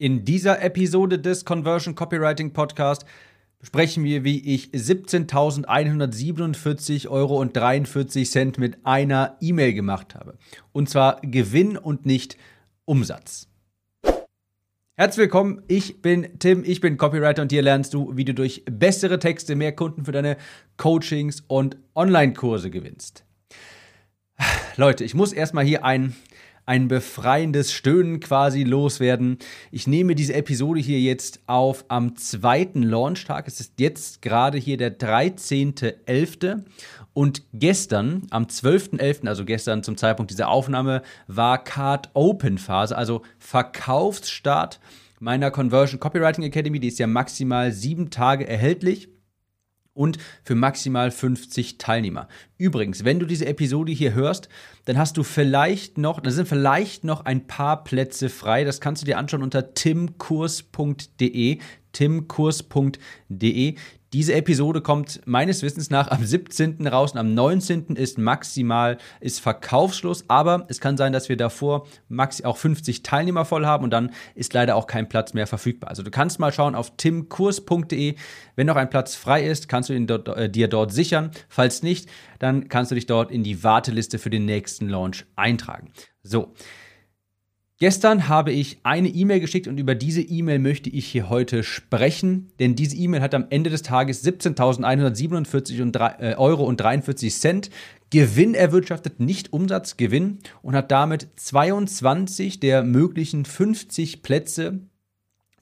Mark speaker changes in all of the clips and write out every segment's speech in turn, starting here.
Speaker 1: In dieser Episode des Conversion Copywriting Podcast besprechen wir, wie ich 17.147 Euro und 43 Cent mit einer E-Mail gemacht habe. Und zwar Gewinn und nicht Umsatz. Herzlich willkommen, ich bin Tim, ich bin Copywriter und hier lernst du, wie du durch bessere Texte mehr Kunden für deine Coachings und Online-Kurse gewinnst. Leute, ich muss erstmal hier ein ein befreiendes Stöhnen quasi loswerden. Ich nehme diese Episode hier jetzt auf am zweiten Launchtag. Es ist jetzt gerade hier der 13.11. Und gestern, am 12.11., also gestern zum Zeitpunkt dieser Aufnahme, war Card Open Phase, also Verkaufsstart meiner Conversion Copywriting Academy. Die ist ja maximal sieben Tage erhältlich und für maximal 50 Teilnehmer. Übrigens, wenn du diese Episode hier hörst, dann hast du vielleicht noch, da sind vielleicht noch ein paar Plätze frei. Das kannst du dir anschauen unter timkurs.de timkurs.de. Diese Episode kommt meines Wissens nach am 17. raus und am 19. ist maximal ist Verkaufsschluss, aber es kann sein, dass wir davor max auch 50 Teilnehmer voll haben und dann ist leider auch kein Platz mehr verfügbar. Also du kannst mal schauen auf timkurs.de, wenn noch ein Platz frei ist, kannst du ihn dort, äh, dir dort sichern. Falls nicht, dann kannst du dich dort in die Warteliste für den nächsten Launch eintragen. So, Gestern habe ich eine E-Mail geschickt und über diese E-Mail möchte ich hier heute sprechen, denn diese E-Mail hat am Ende des Tages 17.147 äh, Euro und 43 Cent Gewinn erwirtschaftet, nicht Umsatzgewinn und hat damit 22 der möglichen 50 Plätze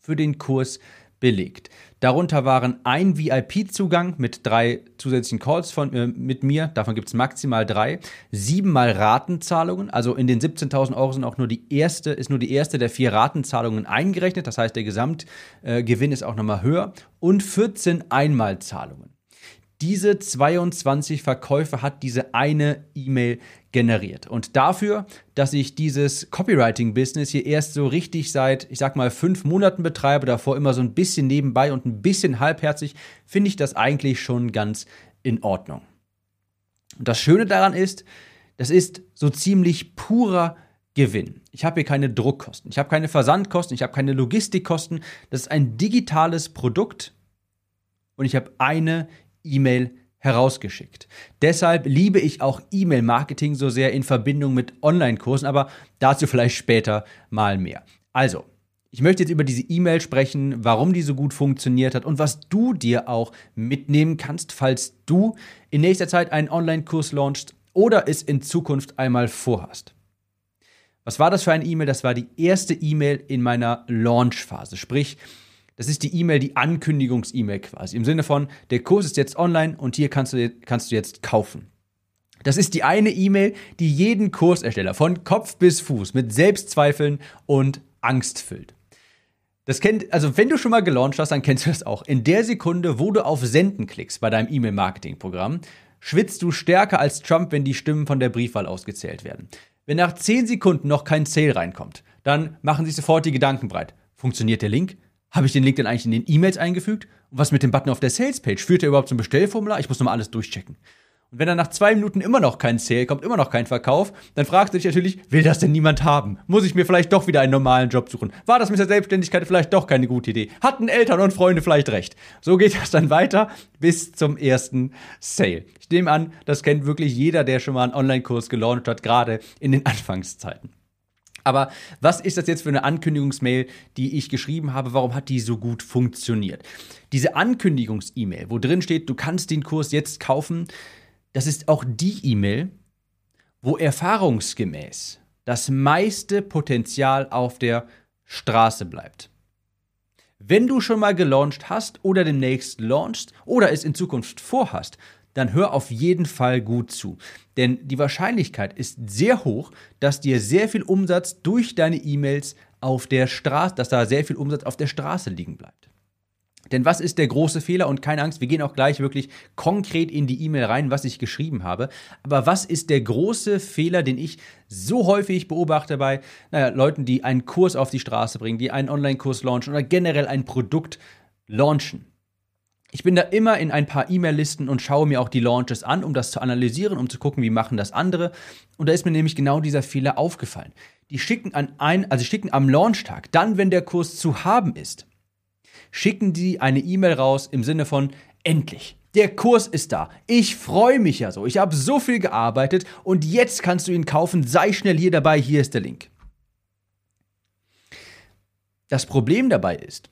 Speaker 1: für den Kurs belegt. Darunter waren ein VIP-Zugang mit drei zusätzlichen Calls von, äh, mit mir, davon gibt es maximal drei, siebenmal Ratenzahlungen, also in den 17.000 Euro sind auch nur die erste, ist nur die erste der vier Ratenzahlungen eingerechnet, das heißt der Gesamtgewinn äh, ist auch nochmal höher und 14 Einmalzahlungen. Diese 22 Verkäufe hat diese eine E-Mail generiert. Und dafür, dass ich dieses Copywriting-Business hier erst so richtig seit, ich sag mal, fünf Monaten betreibe, davor immer so ein bisschen nebenbei und ein bisschen halbherzig, finde ich das eigentlich schon ganz in Ordnung. Und das Schöne daran ist, das ist so ziemlich purer Gewinn. Ich habe hier keine Druckkosten, ich habe keine Versandkosten, ich habe keine Logistikkosten. Das ist ein digitales Produkt und ich habe eine E-Mail herausgeschickt. Deshalb liebe ich auch E-Mail-Marketing so sehr in Verbindung mit Online-Kursen, aber dazu vielleicht später mal mehr. Also, ich möchte jetzt über diese E-Mail sprechen, warum die so gut funktioniert hat und was du dir auch mitnehmen kannst, falls du in nächster Zeit einen Online-Kurs launchst oder es in Zukunft einmal vorhast. Was war das für eine E-Mail? Das war die erste E-Mail in meiner Launch-Phase. Sprich, das ist die E-Mail, die Ankündigungs-E-Mail quasi. Im Sinne von, der Kurs ist jetzt online und hier kannst du, kannst du jetzt kaufen. Das ist die eine E-Mail, die jeden Kursersteller von Kopf bis Fuß mit Selbstzweifeln und Angst füllt. Das kennt, also wenn du schon mal gelauncht hast, dann kennst du das auch. In der Sekunde, wo du auf Senden klickst bei deinem E-Mail-Marketing-Programm, schwitzt du stärker als Trump, wenn die Stimmen von der Briefwahl ausgezählt werden. Wenn nach 10 Sekunden noch kein Sale reinkommt, dann machen sich sofort die Gedanken breit. Funktioniert der Link? Habe ich den Link denn eigentlich in den E-Mails eingefügt? Und was mit dem Button auf der Sales-Page? Führt er überhaupt zum Bestellformular? Ich muss nochmal alles durchchecken. Und wenn dann nach zwei Minuten immer noch kein Sale kommt, immer noch kein Verkauf, dann fragst du dich natürlich, will das denn niemand haben? Muss ich mir vielleicht doch wieder einen normalen Job suchen? War das mit der Selbstständigkeit vielleicht doch keine gute Idee? Hatten Eltern und Freunde vielleicht recht? So geht das dann weiter bis zum ersten Sale. Ich nehme an, das kennt wirklich jeder, der schon mal einen Online-Kurs gelauncht hat, gerade in den Anfangszeiten. Aber was ist das jetzt für eine Ankündigungsmail, die ich geschrieben habe? Warum hat die so gut funktioniert? Diese Ankündigungs-E-Mail, wo drin steht, du kannst den Kurs jetzt kaufen, das ist auch die E-Mail, wo erfahrungsgemäß das meiste Potenzial auf der Straße bleibt. Wenn du schon mal gelauncht hast oder demnächst launchst oder es in Zukunft vorhast, dann hör auf jeden Fall gut zu. Denn die Wahrscheinlichkeit ist sehr hoch, dass dir sehr viel Umsatz durch deine E-Mails auf der Straße, dass da sehr viel Umsatz auf der Straße liegen bleibt. Denn was ist der große Fehler? Und keine Angst, wir gehen auch gleich wirklich konkret in die E-Mail rein, was ich geschrieben habe. Aber was ist der große Fehler, den ich so häufig beobachte bei naja, Leuten, die einen Kurs auf die Straße bringen, die einen Online-Kurs launchen oder generell ein Produkt launchen? Ich bin da immer in ein paar E-Mail-Listen und schaue mir auch die Launches an, um das zu analysieren, um zu gucken, wie machen das andere. Und da ist mir nämlich genau dieser Fehler aufgefallen. die schicken an ein, also schicken am Launchtag, dann, wenn der Kurs zu haben ist, schicken die eine E-Mail raus im Sinne von endlich. Der Kurs ist da. Ich freue mich ja so. Ich habe so viel gearbeitet und jetzt kannst du ihn kaufen. Sei schnell hier dabei. Hier ist der Link. Das Problem dabei ist,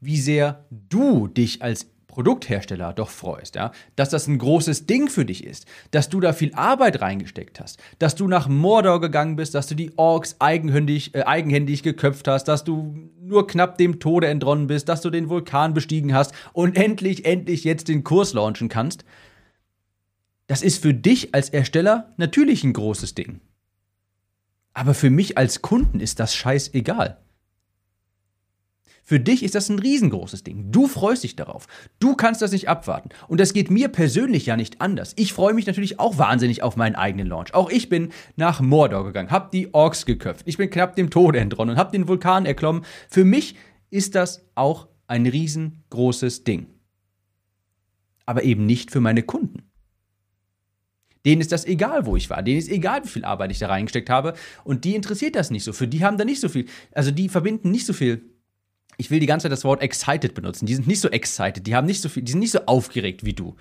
Speaker 1: wie sehr du dich als Produkthersteller doch freust, ja, dass das ein großes Ding für dich ist, dass du da viel Arbeit reingesteckt hast, dass du nach Mordor gegangen bist, dass du die Orks eigenhändig, äh, eigenhändig geköpft hast, dass du nur knapp dem Tode entronnen bist, dass du den Vulkan bestiegen hast und endlich, endlich jetzt den Kurs launchen kannst. Das ist für dich als Ersteller natürlich ein großes Ding. Aber für mich als Kunden ist das scheißegal. Für dich ist das ein riesengroßes Ding. Du freust dich darauf. Du kannst das nicht abwarten. Und das geht mir persönlich ja nicht anders. Ich freue mich natürlich auch wahnsinnig auf meinen eigenen Launch. Auch ich bin nach Mordor gegangen, hab die Orks geköpft. Ich bin knapp dem Tode entronnen und hab den Vulkan erklommen. Für mich ist das auch ein riesengroßes Ding. Aber eben nicht für meine Kunden. Denen ist das egal, wo ich war. Denen ist egal, wie viel Arbeit ich da reingesteckt habe. Und die interessiert das nicht so. Für die haben da nicht so viel. Also die verbinden nicht so viel ich will die ganze Zeit das Wort excited benutzen. Die sind nicht so excited, die haben nicht so viel, die sind nicht so aufgeregt wie du.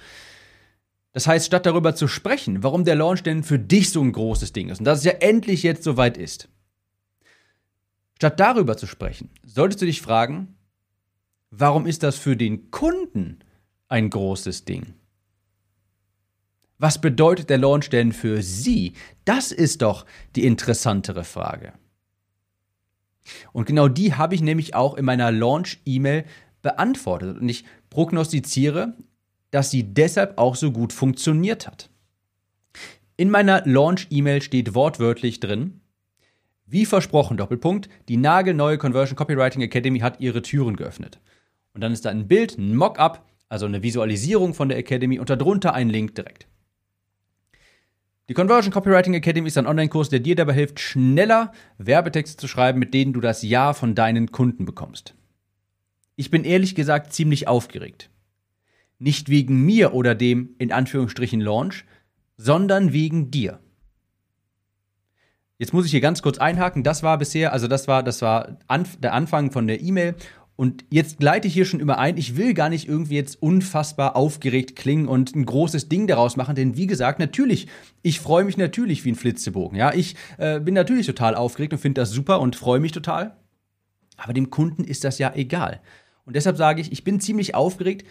Speaker 1: Das heißt, statt darüber zu sprechen, warum der Launch denn für dich so ein großes Ding ist und dass es ja endlich jetzt soweit ist, statt darüber zu sprechen, solltest du dich fragen, warum ist das für den Kunden ein großes Ding? Was bedeutet der Launch denn für Sie? Das ist doch die interessantere Frage. Und genau die habe ich nämlich auch in meiner Launch-E-Mail beantwortet. Und ich prognostiziere, dass sie deshalb auch so gut funktioniert hat. In meiner Launch-E-Mail steht wortwörtlich drin, wie versprochen, Doppelpunkt, die nagelneue Conversion Copywriting Academy hat ihre Türen geöffnet. Und dann ist da ein Bild, ein Mockup, also eine Visualisierung von der Academy und darunter ein Link direkt. Die Conversion Copywriting Academy ist ein Online-Kurs, der dir dabei hilft, schneller Werbetexte zu schreiben, mit denen du das Ja von deinen Kunden bekommst. Ich bin ehrlich gesagt ziemlich aufgeregt. Nicht wegen mir oder dem in Anführungsstrichen Launch, sondern wegen dir. Jetzt muss ich hier ganz kurz einhaken. Das war bisher, also das war, das war der Anfang von der E-Mail und jetzt gleite ich hier schon immer ein, ich will gar nicht irgendwie jetzt unfassbar aufgeregt klingen und ein großes Ding daraus machen, denn wie gesagt, natürlich, ich freue mich natürlich wie ein Flitzebogen. Ja, ich äh, bin natürlich total aufgeregt und finde das super und freue mich total. Aber dem Kunden ist das ja egal. Und deshalb sage ich, ich bin ziemlich aufgeregt,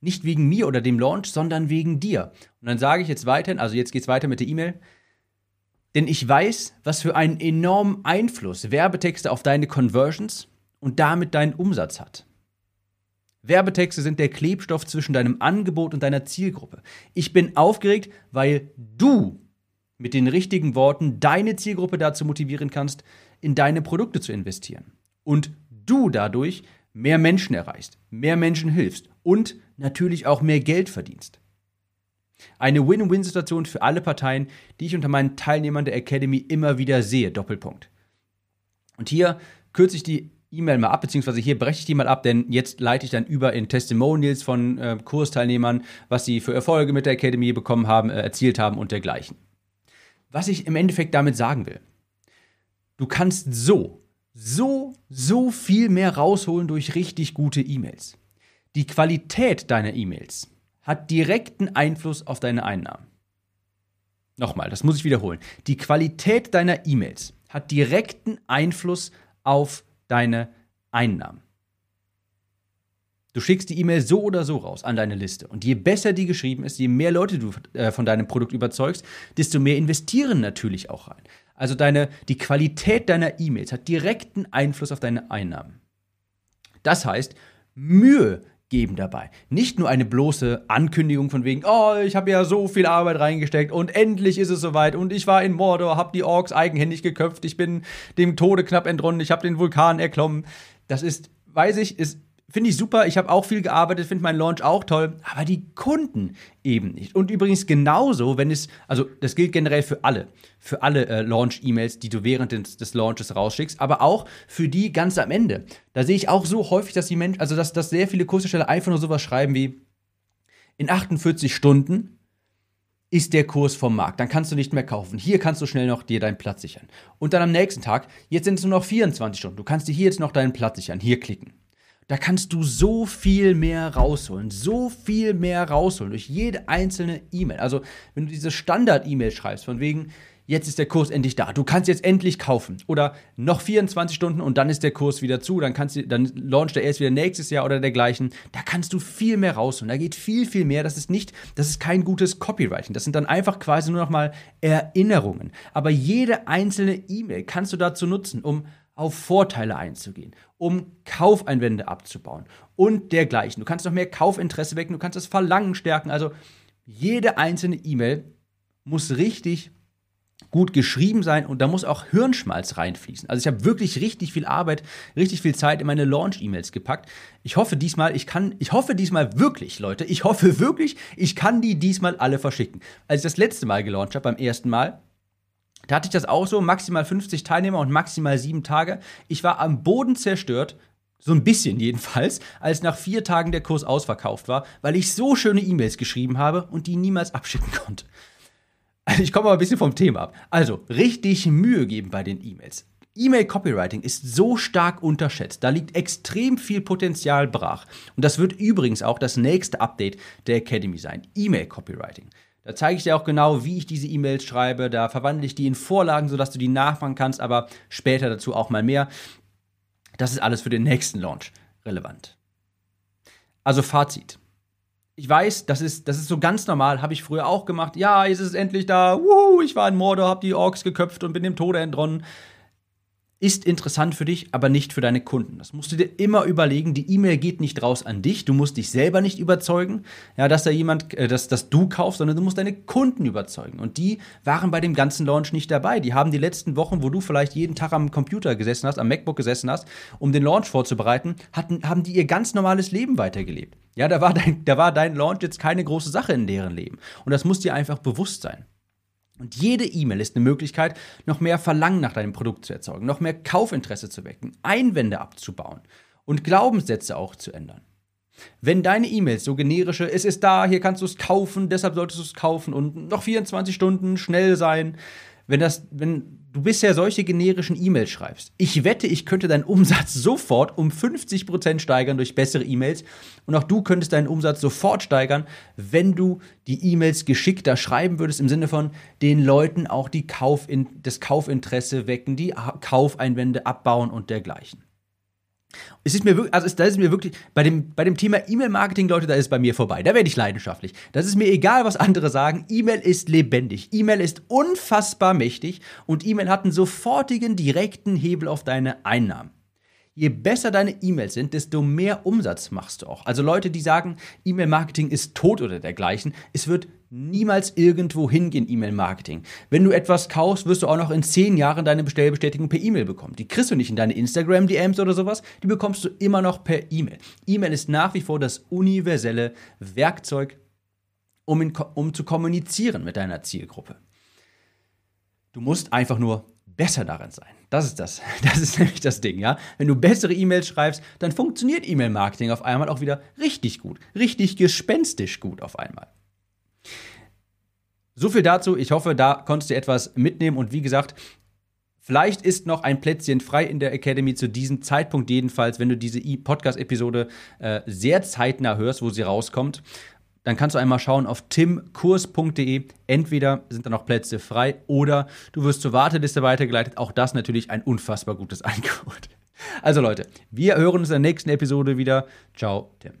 Speaker 1: nicht wegen mir oder dem Launch, sondern wegen dir. Und dann sage ich jetzt weiterhin, also jetzt geht es weiter mit der E-Mail. Denn ich weiß, was für einen enormen Einfluss Werbetexte auf deine Conversions, und damit deinen Umsatz hat. Werbetexte sind der Klebstoff zwischen deinem Angebot und deiner Zielgruppe. Ich bin aufgeregt, weil du mit den richtigen Worten deine Zielgruppe dazu motivieren kannst, in deine Produkte zu investieren. Und du dadurch mehr Menschen erreichst, mehr Menschen hilfst und natürlich auch mehr Geld verdienst. Eine Win-Win-Situation für alle Parteien, die ich unter meinen Teilnehmern der Academy immer wieder sehe. Doppelpunkt. Und hier kürze ich die E-Mail mal ab, beziehungsweise hier breche ich die mal ab, denn jetzt leite ich dann über in Testimonials von äh, Kursteilnehmern, was sie für Erfolge mit der Academy bekommen haben, äh, erzielt haben und dergleichen. Was ich im Endeffekt damit sagen will, du kannst so, so, so viel mehr rausholen durch richtig gute E-Mails. Die Qualität deiner E-Mails hat direkten Einfluss auf deine Einnahmen. Nochmal, das muss ich wiederholen. Die Qualität deiner E-Mails hat direkten Einfluss auf deine Einnahmen. Du schickst die E-Mail so oder so raus an deine Liste. Und je besser die geschrieben ist, je mehr Leute du äh, von deinem Produkt überzeugst, desto mehr investieren natürlich auch rein. Also deine, die Qualität deiner E-Mails hat direkten Einfluss auf deine Einnahmen. Das heißt, Mühe geben dabei. Nicht nur eine bloße Ankündigung von wegen, oh, ich habe ja so viel Arbeit reingesteckt und endlich ist es soweit und ich war in Mordor, habe die Orks eigenhändig geköpft, ich bin dem Tode knapp entronnen, ich habe den Vulkan erklommen. Das ist, weiß ich, ist Finde ich super. Ich habe auch viel gearbeitet, finde meinen Launch auch toll, aber die Kunden eben nicht. Und übrigens genauso, wenn es, also das gilt generell für alle, für alle äh, Launch-E-Mails, die du während des, des, Launches rausschickst, aber auch für die ganz am Ende. Da sehe ich auch so häufig, dass die Menschen, also dass, dass sehr viele Kurshersteller einfach nur sowas schreiben wie in 48 Stunden ist der Kurs vom Markt. Dann kannst du nicht mehr kaufen. Hier kannst du schnell noch dir deinen Platz sichern. Und dann am nächsten Tag, jetzt sind es nur noch 24 Stunden. Du kannst dir hier jetzt noch deinen Platz sichern. Hier klicken. Da kannst du so viel mehr rausholen, so viel mehr rausholen durch jede einzelne E-Mail. Also, wenn du diese Standard-E-Mail schreibst, von wegen, jetzt ist der Kurs endlich da. Du kannst jetzt endlich kaufen. Oder noch 24 Stunden und dann ist der Kurs wieder zu. Dann, kannst du, dann launcht er erst wieder nächstes Jahr oder dergleichen. Da kannst du viel mehr rausholen. Da geht viel, viel mehr. Das ist nicht, das ist kein gutes Copywriting. Das sind dann einfach quasi nur noch mal Erinnerungen. Aber jede einzelne E-Mail kannst du dazu nutzen, um auf Vorteile einzugehen, um Kaufeinwände abzubauen und dergleichen. Du kannst noch mehr Kaufinteresse wecken, du kannst das Verlangen stärken. Also jede einzelne E-Mail muss richtig gut geschrieben sein und da muss auch Hirnschmalz reinfließen. Also ich habe wirklich richtig viel Arbeit, richtig viel Zeit in meine Launch-E-Mails gepackt. Ich hoffe diesmal, ich kann, ich hoffe diesmal wirklich, Leute, ich hoffe wirklich, ich kann die diesmal alle verschicken. Als ich das letzte Mal gelauncht habe, beim ersten Mal, da hatte ich das auch so, maximal 50 Teilnehmer und maximal sieben Tage. Ich war am Boden zerstört, so ein bisschen jedenfalls, als nach vier Tagen der Kurs ausverkauft war, weil ich so schöne E-Mails geschrieben habe und die niemals abschicken konnte. Also ich komme mal ein bisschen vom Thema ab. Also, richtig Mühe geben bei den E-Mails. E-Mail-Copywriting ist so stark unterschätzt. Da liegt extrem viel Potenzial brach. Und das wird übrigens auch das nächste Update der Academy sein. E-Mail-Copywriting. Da zeige ich dir auch genau, wie ich diese E-Mails schreibe. Da verwandle ich die in Vorlagen, sodass du die nachmachen kannst, aber später dazu auch mal mehr. Das ist alles für den nächsten Launch relevant. Also Fazit ich weiß, das ist, das ist so ganz normal, habe ich früher auch gemacht. Ja, jetzt ist es endlich da. Wuhu, ich war in Mordor, habe die Orks geköpft und bin dem Tode entronnen ist interessant für dich, aber nicht für deine Kunden. Das musst du dir immer überlegen. Die E-Mail geht nicht raus an dich. Du musst dich selber nicht überzeugen, ja, dass da jemand, äh, dass, dass du kaufst, sondern du musst deine Kunden überzeugen. Und die waren bei dem ganzen Launch nicht dabei. Die haben die letzten Wochen, wo du vielleicht jeden Tag am Computer gesessen hast, am MacBook gesessen hast, um den Launch vorzubereiten, hatten, haben die ihr ganz normales Leben weitergelebt. Ja, da war, dein, da war dein Launch jetzt keine große Sache in deren Leben. Und das muss dir einfach bewusst sein. Und jede E-Mail ist eine Möglichkeit, noch mehr Verlangen nach deinem Produkt zu erzeugen, noch mehr Kaufinteresse zu wecken, Einwände abzubauen und Glaubenssätze auch zu ändern. Wenn deine E-Mails so generische, es ist da, hier kannst du es kaufen, deshalb solltest du es kaufen und noch 24 Stunden schnell sein, wenn das, wenn du bisher solche generischen E-Mails schreibst, ich wette, ich könnte deinen Umsatz sofort um 50% steigern durch bessere E-Mails und auch du könntest deinen Umsatz sofort steigern, wenn du die E-Mails geschickter schreiben würdest, im Sinne von den Leuten auch die Kaufin das Kaufinteresse wecken, die Kaufeinwände abbauen und dergleichen. Es ist mir wirklich, also da ist mir wirklich, bei dem, bei dem Thema E-Mail-Marketing, Leute, da ist bei mir vorbei. Da werde ich leidenschaftlich. Das ist mir egal, was andere sagen. E-Mail ist lebendig. E-Mail ist unfassbar mächtig und E-Mail hat einen sofortigen, direkten Hebel auf deine Einnahmen. Je besser deine E-Mails sind, desto mehr Umsatz machst du auch. Also Leute, die sagen, E-Mail-Marketing ist tot oder dergleichen, es wird niemals irgendwo hingehen, E-Mail-Marketing. Wenn du etwas kaufst, wirst du auch noch in zehn Jahren deine Bestellbestätigung per E-Mail bekommen. Die kriegst du nicht in deine Instagram-DMs oder sowas, die bekommst du immer noch per E-Mail. E-Mail ist nach wie vor das universelle Werkzeug, um, in, um zu kommunizieren mit deiner Zielgruppe. Du musst einfach nur besser darin sein. Das ist das. Das ist nämlich das Ding, ja. Wenn du bessere E-Mails schreibst, dann funktioniert E-Mail-Marketing auf einmal auch wieder richtig gut. Richtig gespenstisch gut auf einmal. So viel dazu. Ich hoffe, da konntest du etwas mitnehmen. Und wie gesagt, vielleicht ist noch ein Plätzchen frei in der Academy zu diesem Zeitpunkt jedenfalls, wenn du diese Podcast-Episode äh, sehr zeitnah hörst, wo sie rauskommt. Dann kannst du einmal schauen auf timkurs.de. Entweder sind da noch Plätze frei oder du wirst zur Warteliste weitergeleitet. Auch das natürlich ein unfassbar gutes Angebot. Also Leute, wir hören uns in der nächsten Episode wieder. Ciao, Tim.